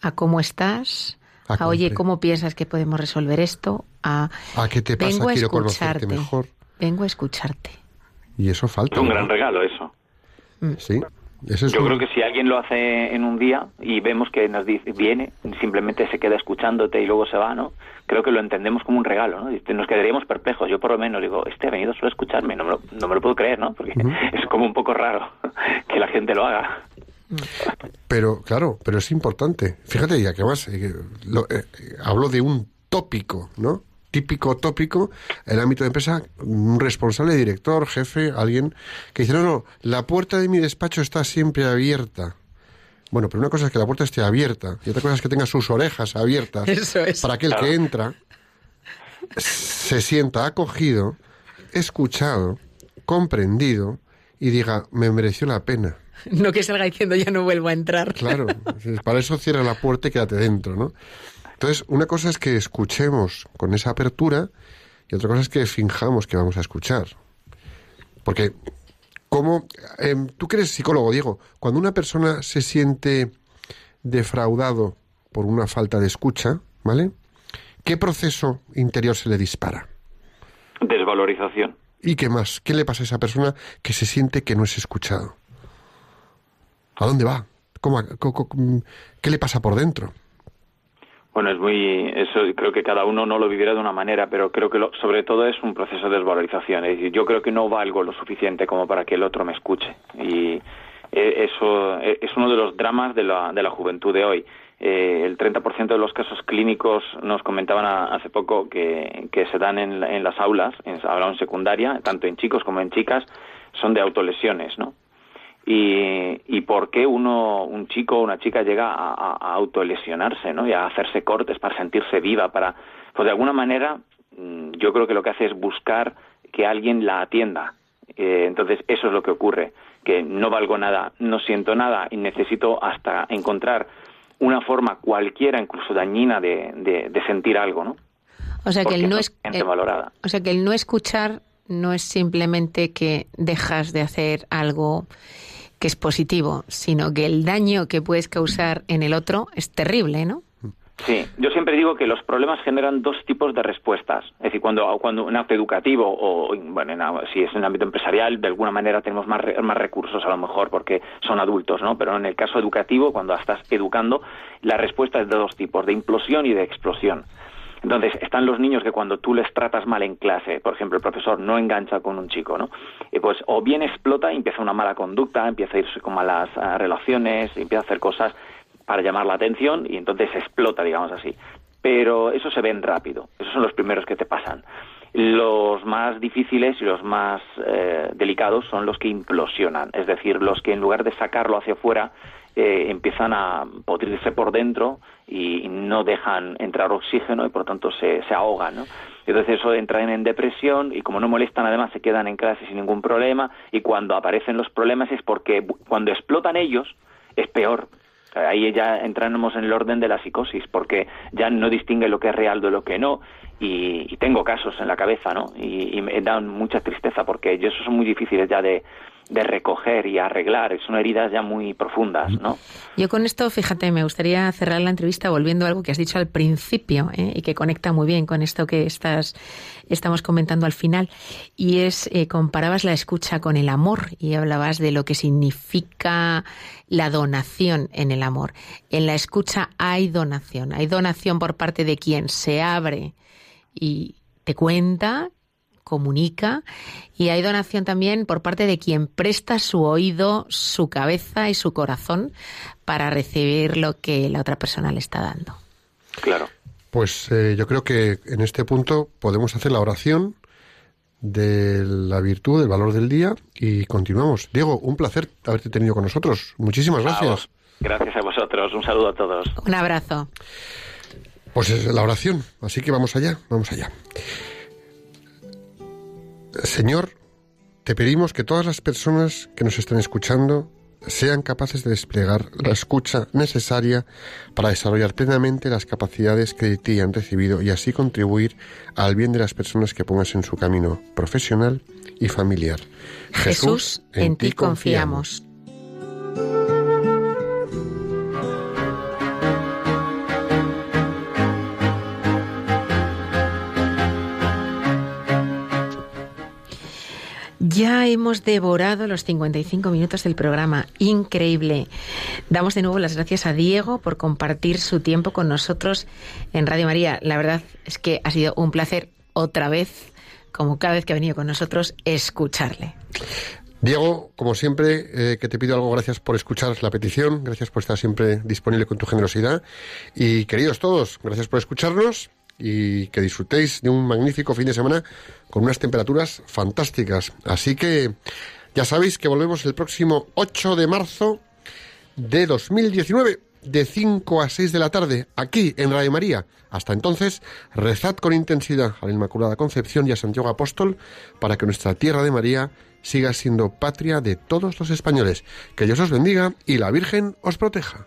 A cómo estás, A a, oye, ¿cómo piensas que podemos resolver esto? A ¿A qué te pasa? vengo Quiero conocerte mejor. Vengo a escucharte. Y eso falta. Es un ¿no? gran regalo eso. Sí. Ese es Yo un- creo que si alguien lo hace en un día y vemos que nos dice, viene, simplemente se queda escuchándote y luego se va, ¿no? Creo que lo entendemos como un regalo, ¿no? Y Nos quedaríamos perplejos. Yo por lo menos digo, este ha venido solo a escucharme, no me lo, no me lo puedo creer, ¿no? Porque es como un poco raro que la gente lo haga. Pero, claro, pero es importante. Fíjate, ya que más eh, lo- eh, hablo de un tópico, ¿no? Típico tópico, en el ámbito de empresa, un responsable, director, jefe, alguien que dice, no, no, la puerta de mi despacho está siempre abierta. Bueno, pero una cosa es que la puerta esté abierta y otra cosa es que tenga sus orejas abiertas Eso es. para que el que entra se sienta acogido, escuchado, comprendido y diga, me mereció la pena. No que salga diciendo ya no vuelvo a entrar. Claro, para eso cierra la puerta y quédate dentro, ¿no? Entonces, una cosa es que escuchemos con esa apertura y otra cosa es que finjamos que vamos a escuchar. Porque, ¿cómo? em, tú que eres psicólogo, Diego, cuando una persona se siente defraudado por una falta de escucha, ¿vale? ¿Qué proceso interior se le dispara? Desvalorización. ¿Y qué más? ¿Qué le pasa a esa persona que se siente que no es escuchado? ¿A dónde va? ¿Cómo, ¿Qué le pasa por dentro? Bueno, es muy, eso creo que cada uno no lo vivirá de una manera, pero creo que lo- sobre todo es un proceso de desvalorización. Es decir, yo creo que no valgo lo suficiente como para que el otro me escuche. Y eh, eso eh, es uno de los dramas de la, de la juventud de hoy. Eh, el 30% de los casos clínicos nos comentaban hace poco que, que se dan en, en las aulas, en en secundaria, tanto en chicos como en chicas, son de autolesiones, ¿no? Y, y por qué uno, un chico o una chica llega a, a- a autolesionarse, ¿no? Y a hacerse cortes para sentirse viva, para, pues de alguna manera, mm, yo creo que lo que hace es buscar que alguien la atienda. Eh, entonces eso es lo que ocurre, que no valgo nada, no siento nada y necesito hasta encontrar una forma cualquiera, incluso dañina, de, de, de sentir algo, ¿no? O sea que el no es eh, valorada. o sea que el no escuchar no es simplemente que dejas de hacer algo que es positivo, sino que el daño que puedes causar en el otro es terrible, ¿no? Sí, yo siempre digo que los problemas generan dos tipos de respuestas. Es decir, cuando, cuando en acto educativo o, bueno, en, si es en el ámbito empresarial, de alguna manera tenemos más, más recursos a lo mejor porque son adultos, ¿no? Pero en el caso educativo, cuando estás educando, la respuesta es de dos tipos, de implosión y de explosión. Entonces, están los niños que cuando tú les tratas mal en clase, por ejemplo, el profesor no engancha con un chico, ¿no? Y pues o bien explota y empieza una mala conducta, empieza a irse con malas ah, relaciones, empieza a hacer cosas para llamar la atención y entonces explota, digamos así. Pero eso se ven rápido, esos son los primeros que te pasan. Los más difíciles y los más eh, delicados son los que implosionan, es decir, los que en lugar de sacarlo hacia afuera eh, empiezan a podrirse por dentro y no dejan entrar oxígeno y por tanto se, se ahogan, ¿no? Entonces eso entran en depresión y como no molestan además se quedan en clase sin ningún problema y cuando aparecen los problemas es porque cuando explotan ellos es peor. Ahí ya entramos en el orden de la psicosis porque ya no distingue lo que es real de lo que no y, tengo casos en la cabeza, ¿no? Y, y me dan mucha tristeza porque esos son muy difíciles ya de, de recoger y arreglar, son heridas ya muy profundas, ¿no? Yo con esto, fíjate, me gustaría cerrar la entrevista volviendo a algo que has dicho al principio ¿eh? y que conecta muy bien con esto que estás, estamos comentando al final. Y es, eh, comparabas la escucha con el amor y hablabas de lo que significa la donación en el amor. En la escucha hay donación, hay donación por parte de quien se abre y te cuenta, comunica y hay donación también por parte de quien presta su oído, su cabeza y su corazón para recibir lo que la otra persona le está dando. Claro. Pues eh, yo creo que en este punto podemos hacer la oración de la virtud, del valor del día y continuamos. Diego, un placer haberte tenido con nosotros. Muchísimas gracias. Gracias a vosotros. Un saludo a todos. Un abrazo. Pues es la oración, así que vamos allá, vamos allá. Señor, te pedimos que todas las personas que nos están escuchando sean capaces de desplegar la escucha necesaria para desarrollar plenamente las capacidades que de ti han recibido y así contribuir al bien de las personas que pongas en su camino profesional y familiar. Jesús, en ti confiamos. Ya hemos devorado los 55 minutos del programa. Increíble. Damos de nuevo las gracias a Diego por compartir su tiempo con nosotros en Radio María. La verdad es que ha sido un placer otra vez, como cada vez que ha venido con nosotros, escucharle. Diego, como siempre, eh, que te pido algo, gracias por escuchar la petición, gracias por estar siempre disponible con tu generosidad. Y queridos todos, gracias por escucharnos y que disfrutéis de un magnífico fin de semana con unas temperaturas fantásticas. Así que ya sabéis que volvemos el próximo 8 de marzo de 2019 de 5 a 6 de la tarde aquí en Radio María. Hasta entonces, rezad con intensidad a la Inmaculada Concepción y a Santiago Apóstol para que nuestra tierra de María siga siendo patria de todos los españoles. Que Dios os bendiga y la Virgen os proteja.